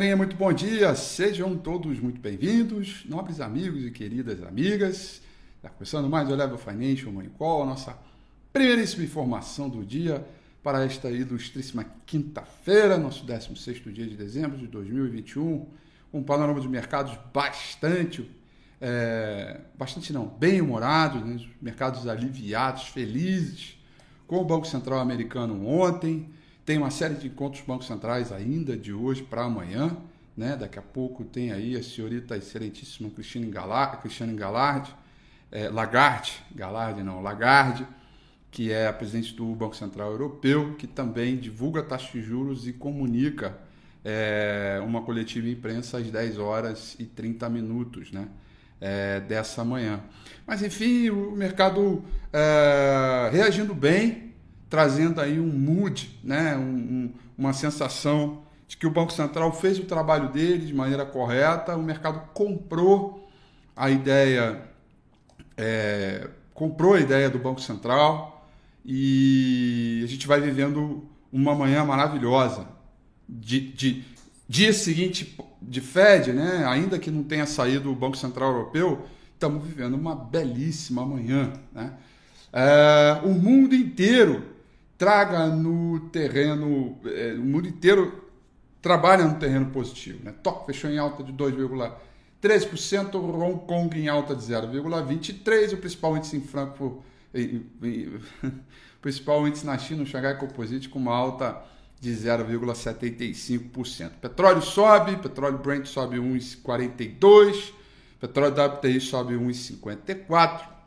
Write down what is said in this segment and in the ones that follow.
Galerinha, muito bom dia, sejam todos muito bem-vindos, nobres amigos e queridas amigas. Está começando mais o Level Financial Money Call, a nossa primeiríssima informação do dia para esta ilustríssima quinta-feira, nosso 16 dia de dezembro de 2021, um panorama de mercados bastante, é, bastante não, bem humorados, né? mercados aliviados, felizes, com o Banco Central americano ontem, tem uma série de encontros bancos centrais ainda de hoje para amanhã, né? Daqui a pouco tem aí a senhorita excelentíssima Cristina Galard, Cristiane Galard, é, Lagarde, Galard não, Lagarde, que é a presidente do Banco Central Europeu, que também divulga taxas de juros e comunica é, uma coletiva imprensa às 10 horas e 30 minutos né, é, dessa manhã. Mas, enfim, o mercado é, reagindo bem, trazendo aí um mood, né, um, um, uma sensação de que o Banco Central fez o trabalho dele de maneira correta, o mercado comprou a ideia, é, comprou a ideia do Banco Central, e a gente vai vivendo uma manhã maravilhosa. De, de dia seguinte de Fed, né? ainda que não tenha saído o Banco Central Europeu, estamos vivendo uma belíssima manhã. Né? É, o mundo inteiro traga no terreno, é, o mundo inteiro trabalha no terreno positivo. Né? Tóquio fechou em alta de 2,3%, Hong Kong em alta de 0,23%, o principal índice em Frankfurt o principal índice na China, o Shanghai Composite, com uma alta de 0,75%. Petróleo sobe, petróleo Brent sobe 1,42, petróleo WTI sobe 1,54.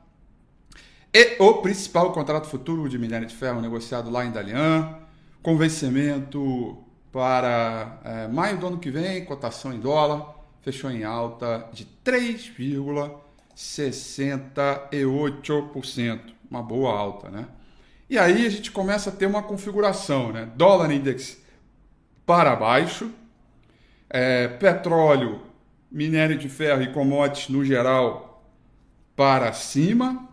E o principal contrato futuro de minério de ferro negociado lá em Dalian, com vencimento para é, maio do ano que vem, cotação em dólar, fechou em alta de 3,68% uma boa alta, né? E aí a gente começa a ter uma configuração, né? Dólar index para baixo, é, petróleo, minério de ferro e commodities no geral para cima,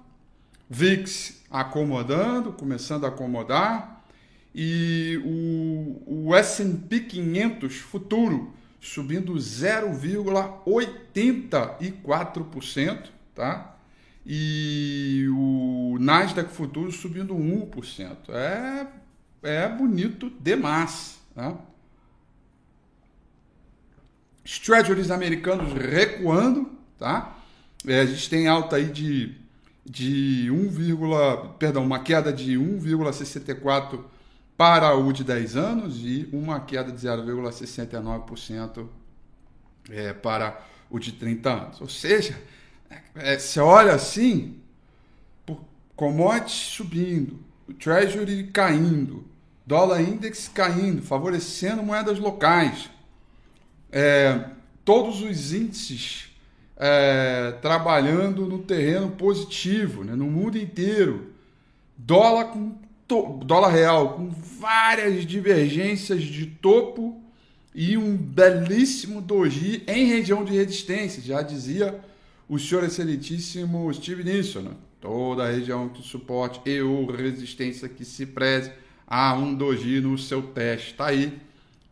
VIX acomodando, começando a acomodar, e o, o S&P 500 futuro subindo 0,84%, tá? e o Nasdaq Futuro subindo 1%. É, é bonito demais. Né? Os treasuries americanos recuando, tá? É, a gente tem alta aí de, de 1, perdão, uma queda de 1,64 para o de 10 anos e uma queda de 0,69% é, para o de 30 anos. Ou seja, é, você olha assim, commodities subindo, o treasury caindo, dólar index caindo, favorecendo moedas locais. É, todos os índices é, trabalhando no terreno positivo, né, no mundo inteiro. Dólar com dólar real com várias divergências de topo e um belíssimo doji em região de resistência, já dizia o senhor excelentíssimo Steve Nixon, né? toda a região que suporte e ou resistência que se preze a um doji no seu teste. Está aí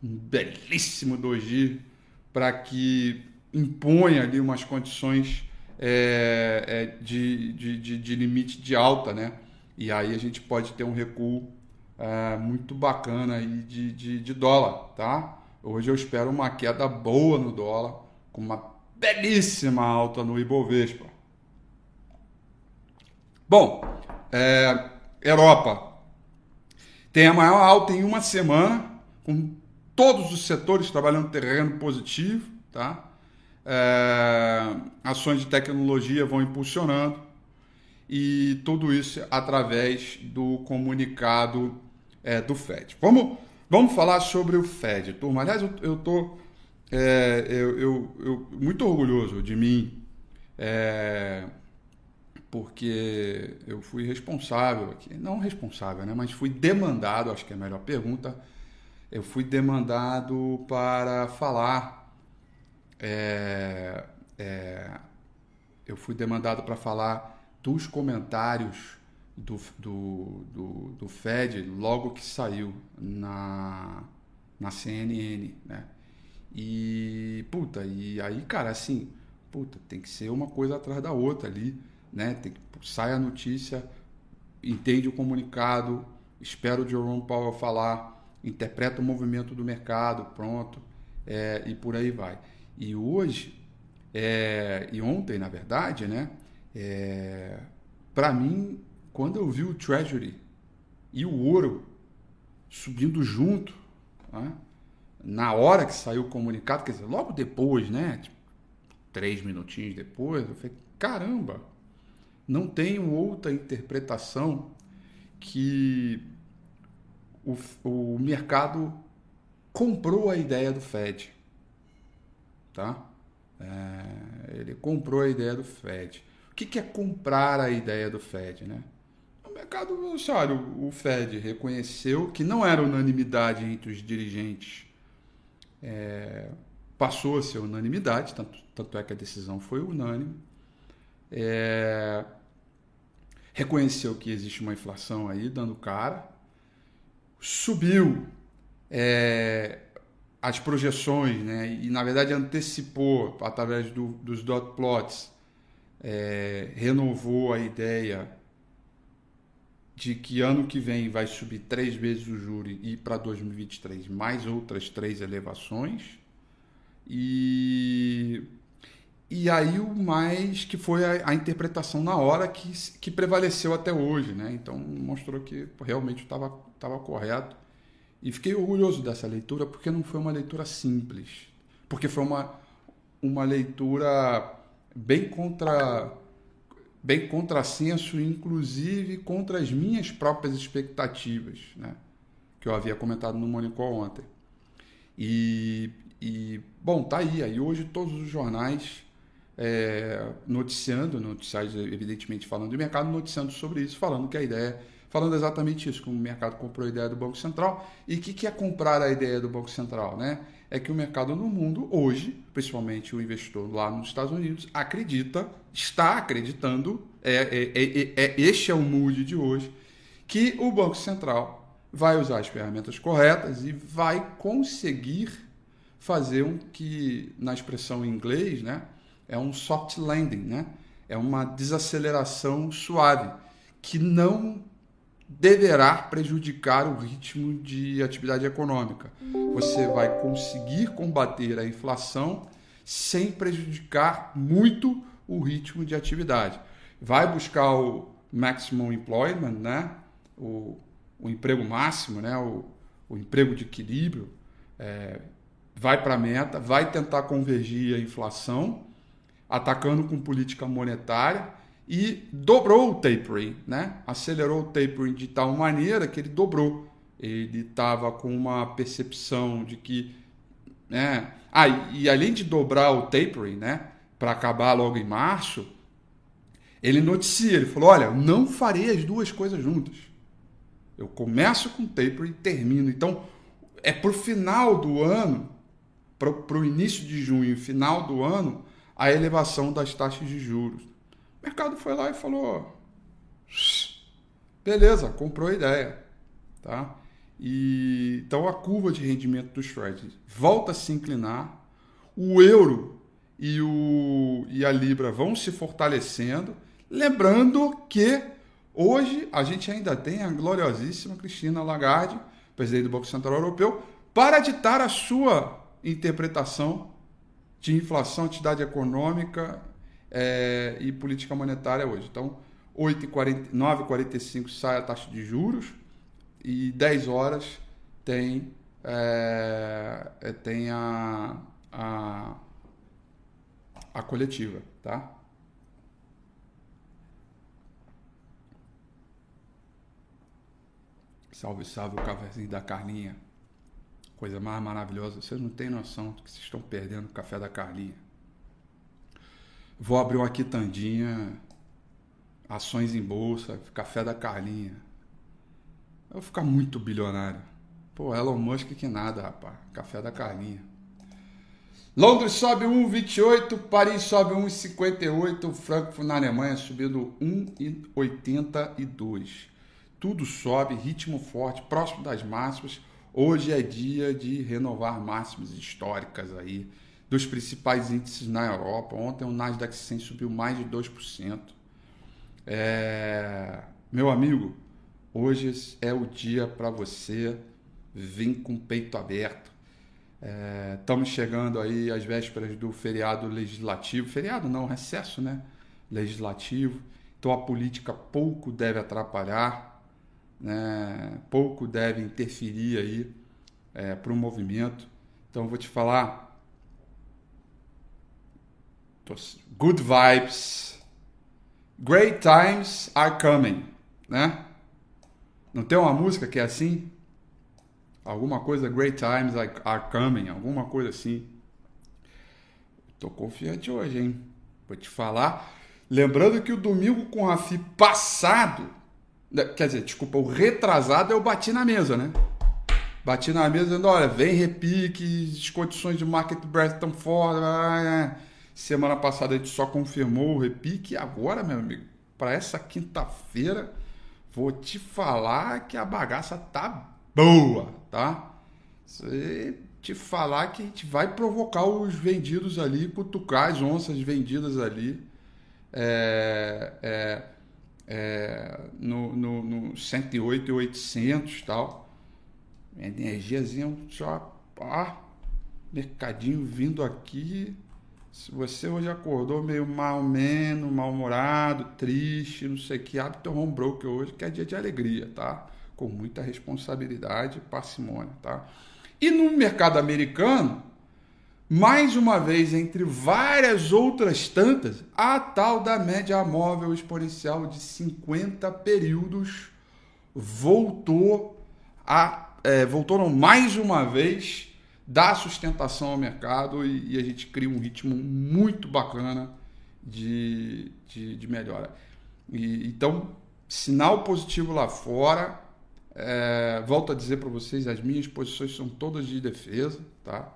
um belíssimo doji para que imponha ali umas condições é, é, de, de, de, de, limite de alta, né? E aí a gente pode ter um recuo é, muito bacana aí de, de, de dólar, tá? Hoje eu espero uma queda boa no dólar, com uma belíssima alta no Ibovespa. Bom, é, Europa tem a maior alta em uma semana, com todos os setores trabalhando terreno positivo, tá? É, ações de tecnologia vão impulsionando e tudo isso através do comunicado é, do Fed. Vamos, vamos falar sobre o Fed, turma. Aliás, eu estou é, eu, eu, eu, muito orgulhoso de mim, é, porque eu fui responsável aqui, não responsável, né, mas fui demandado, acho que é a melhor pergunta, eu fui demandado para falar, é, é eu fui demandado para falar dos comentários do, do, do, do Fed logo que saiu na, na CNN, né? E, puta, e aí, cara, assim, puta, tem que ser uma coisa atrás da outra ali, né? Tem que, sai a notícia, entende o comunicado, espera o Jerome Powell falar, interpreta o movimento do mercado, pronto, é, e por aí vai. E hoje, é, e ontem, na verdade, né? É, para mim, quando eu vi o Treasury e o ouro subindo junto, né? na hora que saiu o comunicado, quer dizer, logo depois, né? Tipo, três minutinhos depois, eu falei, caramba, não tenho outra interpretação que o, o mercado comprou a ideia do Fed, tá? É, ele comprou a ideia do Fed. O que, que é comprar a ideia do Fed, né? O mercado, sabe, o Fed reconheceu que não era unanimidade entre os dirigentes é, passou a ser unanimidade, tanto, tanto é que a decisão foi unânime. É, reconheceu que existe uma inflação aí dando cara, subiu é, as projeções, né, e na verdade antecipou através do, dos dot plots, é, renovou a ideia de que ano que vem vai subir três vezes o juro e para 2023 mais outras três elevações. E, e aí o mais que foi a, a interpretação na hora que, que prevaleceu até hoje. Né? Então mostrou que realmente estava tava correto. E fiquei orgulhoso dessa leitura porque não foi uma leitura simples. Porque foi uma, uma leitura bem contra bem contrassenso, inclusive contra as minhas próprias expectativas, né? que eu havia comentado no Monicol ontem. E, e, bom, tá aí. Aí hoje todos os jornais é, noticiando, noticiários evidentemente falando do mercado, noticiando sobre isso, falando que a ideia, falando exatamente isso, como o mercado comprou a ideia do Banco Central. E o que, que é comprar a ideia do Banco Central, né? é que o mercado no mundo hoje, principalmente o investidor lá nos Estados Unidos, acredita, está acreditando, é, é, é, é, este é o mood de hoje, que o Banco Central vai usar as ferramentas corretas e vai conseguir fazer um que, na expressão em inglês, né, é um soft landing, né? é uma desaceleração suave, que não deverá prejudicar o ritmo de atividade econômica. Você vai conseguir combater a inflação sem prejudicar muito o ritmo de atividade. Vai buscar o maximum employment, né? o, o emprego máximo, né? o, o emprego de equilíbrio, é, vai para a meta, vai tentar convergir a inflação, atacando com política monetária e dobrou o tapering, né? acelerou o tapering de tal maneira que ele dobrou. Ele estava com uma percepção de que. Né? Ah, e, além de dobrar o tapering, né? para acabar logo em março, ele noticia, ele falou: olha, não farei as duas coisas juntas. Eu começo com tapering e termino. Então, é para o final do ano, para o início de junho, final do ano, a elevação das taxas de juros. O mercado foi lá e falou: beleza, comprou a ideia. Tá? E, então a curva de rendimento dos trades volta a se inclinar, o euro e, o, e a libra vão se fortalecendo. Lembrando que hoje a gente ainda tem a gloriosíssima Cristina Lagarde, presidente do Banco Central Europeu, para ditar a sua interpretação de inflação, atividade econômica é, e política monetária hoje. Então, 9h45 sai a taxa de juros e 10 horas tem, é, é, tem a, a, a coletiva, tá? Salve, salve o cafezinho da Carlinha. Coisa mais maravilhosa. Vocês não têm noção do que vocês estão perdendo o café da Carlinha. Vou abrir uma quitandinha, ações em bolsa, café da Carlinha. Eu vou ficar muito bilionário. Pô, Elon Musk que nada, rapaz. Café da Carlinha. Londres sobe 1,28, Paris sobe 1,58, Frankfurt na Alemanha subindo 1,82. Tudo sobe, ritmo forte, próximo das máximas. Hoje é dia de renovar máximas históricas aí dos principais índices na Europa. Ontem o Nasdaq 100 subiu mais de 2%. É... Meu amigo, hoje é o dia para você vir com o peito aberto. É... Estamos chegando aí às vésperas do feriado legislativo. Feriado não, recesso, né? Legislativo. Então a política pouco deve atrapalhar, né? pouco deve interferir aí é, para o movimento. Então vou te falar Good vibes. Great times are coming, né? Não tem uma música que é assim? Alguma coisa, great times are coming, alguma coisa assim. Tô confiante hoje, hein? Vou te falar. Lembrando que o domingo com a FI passado, né, quer dizer, desculpa, o retrasado eu bati na mesa, né? Bati na mesa dizendo, olha, vem repique, as condições de market breadth estão fora. Semana passada a gente só confirmou o repique. E agora, meu amigo, para essa quinta-feira, vou te falar que a bagaça tá boa, tá? Você te falar que a gente vai provocar os vendidos ali, cutucar as onças vendidas ali é, é, é, no, no, no 108 e 800 tal. Energiazinha só, ó, mercadinho vindo aqui se você hoje acordou meio mal menos, mal-humorado, triste, não sei o que, abre teu home broker hoje, que é dia de alegria, tá? Com muita responsabilidade e parcimônia, tá? E no mercado americano, mais uma vez, entre várias outras tantas, a tal da média móvel exponencial de 50 períodos voltou a é, voltou mais uma vez dá sustentação ao mercado e, e a gente cria um ritmo muito bacana de, de, de melhora. E, então, sinal positivo lá fora. É, volto a dizer para vocês, as minhas posições são todas de defesa, tá?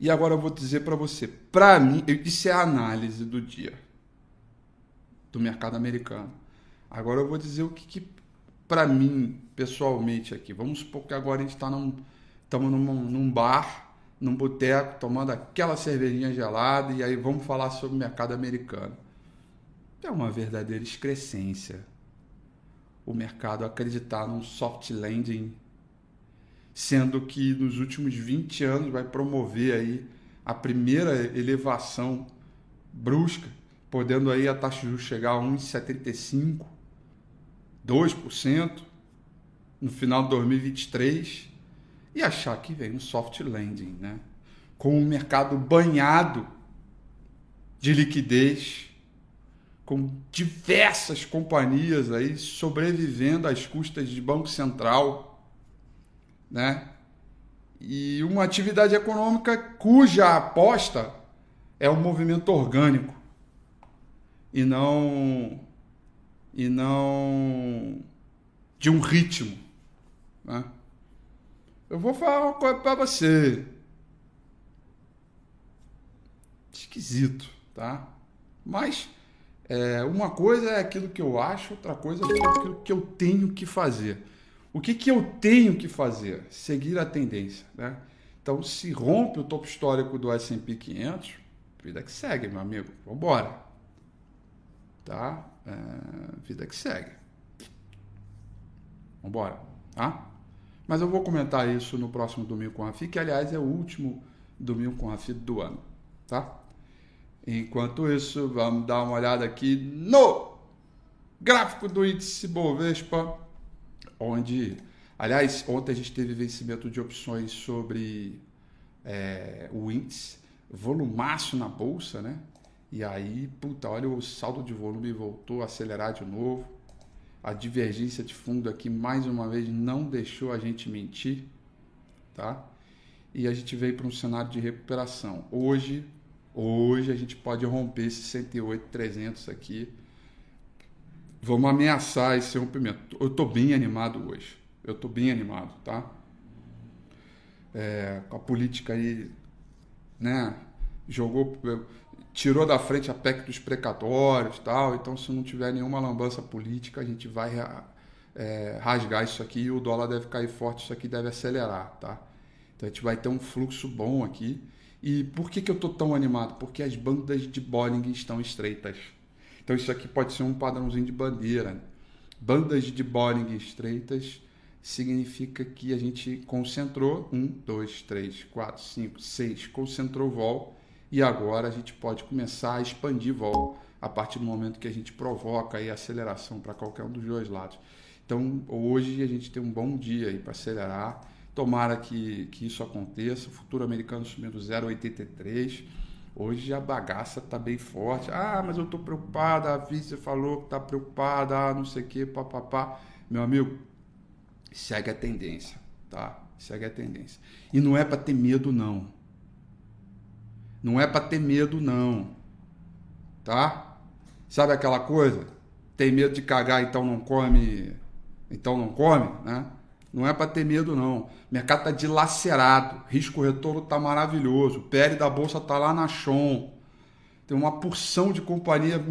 E agora eu vou dizer para você, para mim, isso é a análise do dia do mercado americano. Agora eu vou dizer o que, que para mim, pessoalmente aqui. Vamos supor que agora a gente está num estamos num, num bar, num boteco, tomando aquela cervejinha gelada e aí vamos falar sobre o mercado americano. É uma verdadeira excrescência o mercado acreditar num soft landing, sendo que nos últimos 20 anos vai promover aí a primeira elevação brusca, podendo aí a taxa de juros chegar a 1,75, 2% no final de 2023 e achar que vem um soft landing, né? com um mercado banhado de liquidez, com diversas companhias aí sobrevivendo às custas de Banco Central, né? E uma atividade econômica cuja aposta é um movimento orgânico e não e não de um ritmo, né? Eu vou falar uma coisa para você. Esquisito, tá? Mas é, uma coisa é aquilo que eu acho, outra coisa é aquilo que eu tenho que fazer. O que, que eu tenho que fazer? Seguir a tendência, né? Então, se rompe o topo histórico do S&P 500, vida que segue, meu amigo. Vambora. Tá? É, vida que segue. Vambora. Tá? Mas eu vou comentar isso no próximo domingo com a FI, que aliás é o último domingo com a FI do ano, tá? Enquanto isso, vamos dar uma olhada aqui no gráfico do índice Bovespa, onde, aliás, ontem a gente teve vencimento de opções sobre é, o índice, volumaço na bolsa, né? E aí, puta, olha, o saldo de volume voltou a acelerar de novo a divergência de fundo aqui mais uma vez não deixou a gente mentir, tá? E a gente veio para um cenário de recuperação. Hoje, hoje a gente pode romper esse 108,300 aqui. Vamos ameaçar esse rompimento. Eu estou bem animado hoje. Eu estou bem animado, tá? É, com a política aí, né? Jogou tirou da frente a PEC dos precatórios tal. Então, se não tiver nenhuma lambança política, a gente vai é, rasgar isso aqui e o dólar deve cair forte, isso aqui deve acelerar, tá? Então a gente vai ter um fluxo bom aqui. E por que, que eu estou tão animado? Porque as bandas de Bollinger estão estreitas. Então isso aqui pode ser um padrãozinho de bandeira. Bandas de Bollinger estreitas significa que a gente concentrou um, dois, três, quatro, cinco, seis, concentrou vol e agora a gente pode começar a expandir vol a partir do momento que a gente provoca aí aceleração para qualquer um dos dois lados. Então hoje a gente tem um bom dia aí para acelerar. Tomara que, que isso aconteça. O futuro americano subindo 0,83. Hoje a bagaça está bem forte. Ah, mas eu estou preocupada. A vice falou que está preocupada. Ah, não sei o que, papapá. Meu amigo, segue a tendência, tá? Segue a tendência. E não é para ter medo, não. Não é para ter medo, não. Tá? Sabe aquela coisa? Tem medo de cagar, então não come. Então não come, né? Não é para ter medo, não. O mercado está dilacerado. Risco retorno está maravilhoso. O PL da bolsa está lá na chão. Tem uma porção de companhia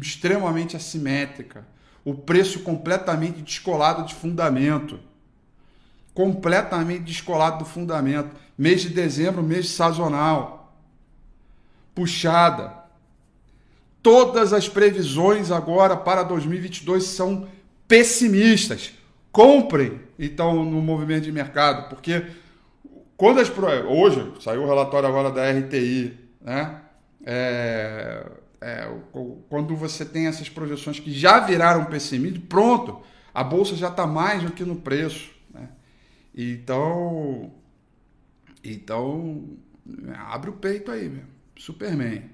extremamente assimétrica. O preço completamente descolado de fundamento. Completamente descolado do fundamento. Mês de dezembro, mês sazonal. Puxada. Todas as previsões agora para 2022 são pessimistas comprem então no movimento de mercado, porque quando as hoje saiu o relatório agora da RTI, né? É, é, quando você tem essas projeções que já viraram pessimismo, pronto, a bolsa já está mais do que no preço, né? Então, então abre o peito aí, meu. Superman,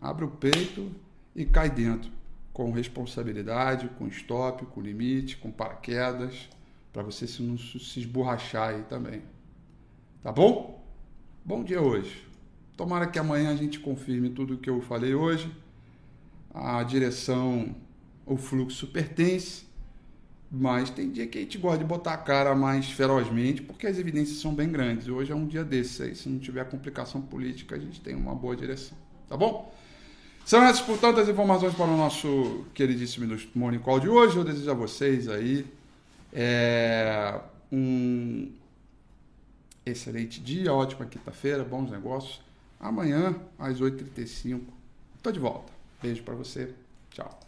abre o peito e cai dentro com responsabilidade, com stop, com limite, com paraquedas, para você se não se esborrachar aí também. Tá bom? Bom dia hoje. Tomara que amanhã a gente confirme tudo o que eu falei hoje. A direção, o fluxo pertence, mas tem dia que a gente gosta de botar a cara mais ferozmente, porque as evidências são bem grandes. Hoje é um dia desses aí. Se não tiver complicação política, a gente tem uma boa direção. Tá bom? São essas, portanto, as informações para o nosso queridíssimo Morning de hoje. Eu desejo a vocês aí é, um excelente dia, ótima quinta-feira, bons negócios. Amanhã, às 8h35, estou de volta. Beijo para você. Tchau.